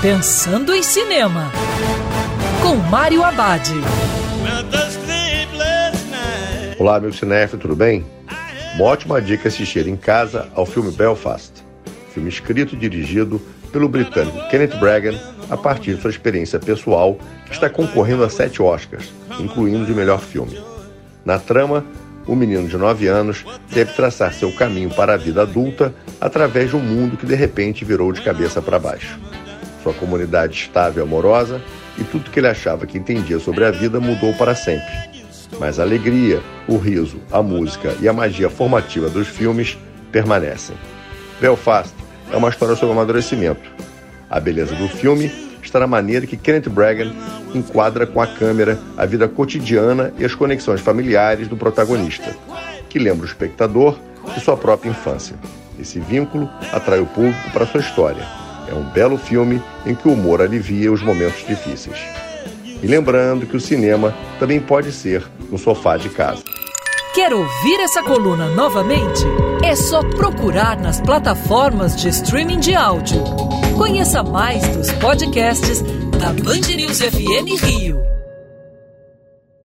Pensando em Cinema, com Mário Abad. Olá, amigo cinéfilo, tudo bem? Uma ótima dica assistir em casa ao filme Belfast, filme escrito e dirigido pelo britânico Kenneth Branagh a partir de sua experiência pessoal, que está concorrendo a sete Oscars, incluindo de melhor filme. Na trama, o menino de 9 anos deve traçar seu caminho para a vida adulta através de um mundo que de repente virou de cabeça para baixo. Sua comunidade estável e amorosa e tudo que ele achava que entendia sobre a vida mudou para sempre. Mas a alegria, o riso, a música e a magia formativa dos filmes permanecem. Belfast é uma história sobre amadurecimento. A beleza do filme está na maneira que Kenneth Branagh enquadra com a câmera a vida cotidiana e as conexões familiares do protagonista, que lembra o espectador de sua própria infância. Esse vínculo atrai o público para sua história. É um belo filme em que o humor alivia os momentos difíceis. E lembrando que o cinema também pode ser no sofá de casa. Quer ouvir essa coluna novamente? É só procurar nas plataformas de streaming de áudio. Conheça mais dos podcasts da Band News FM Rio.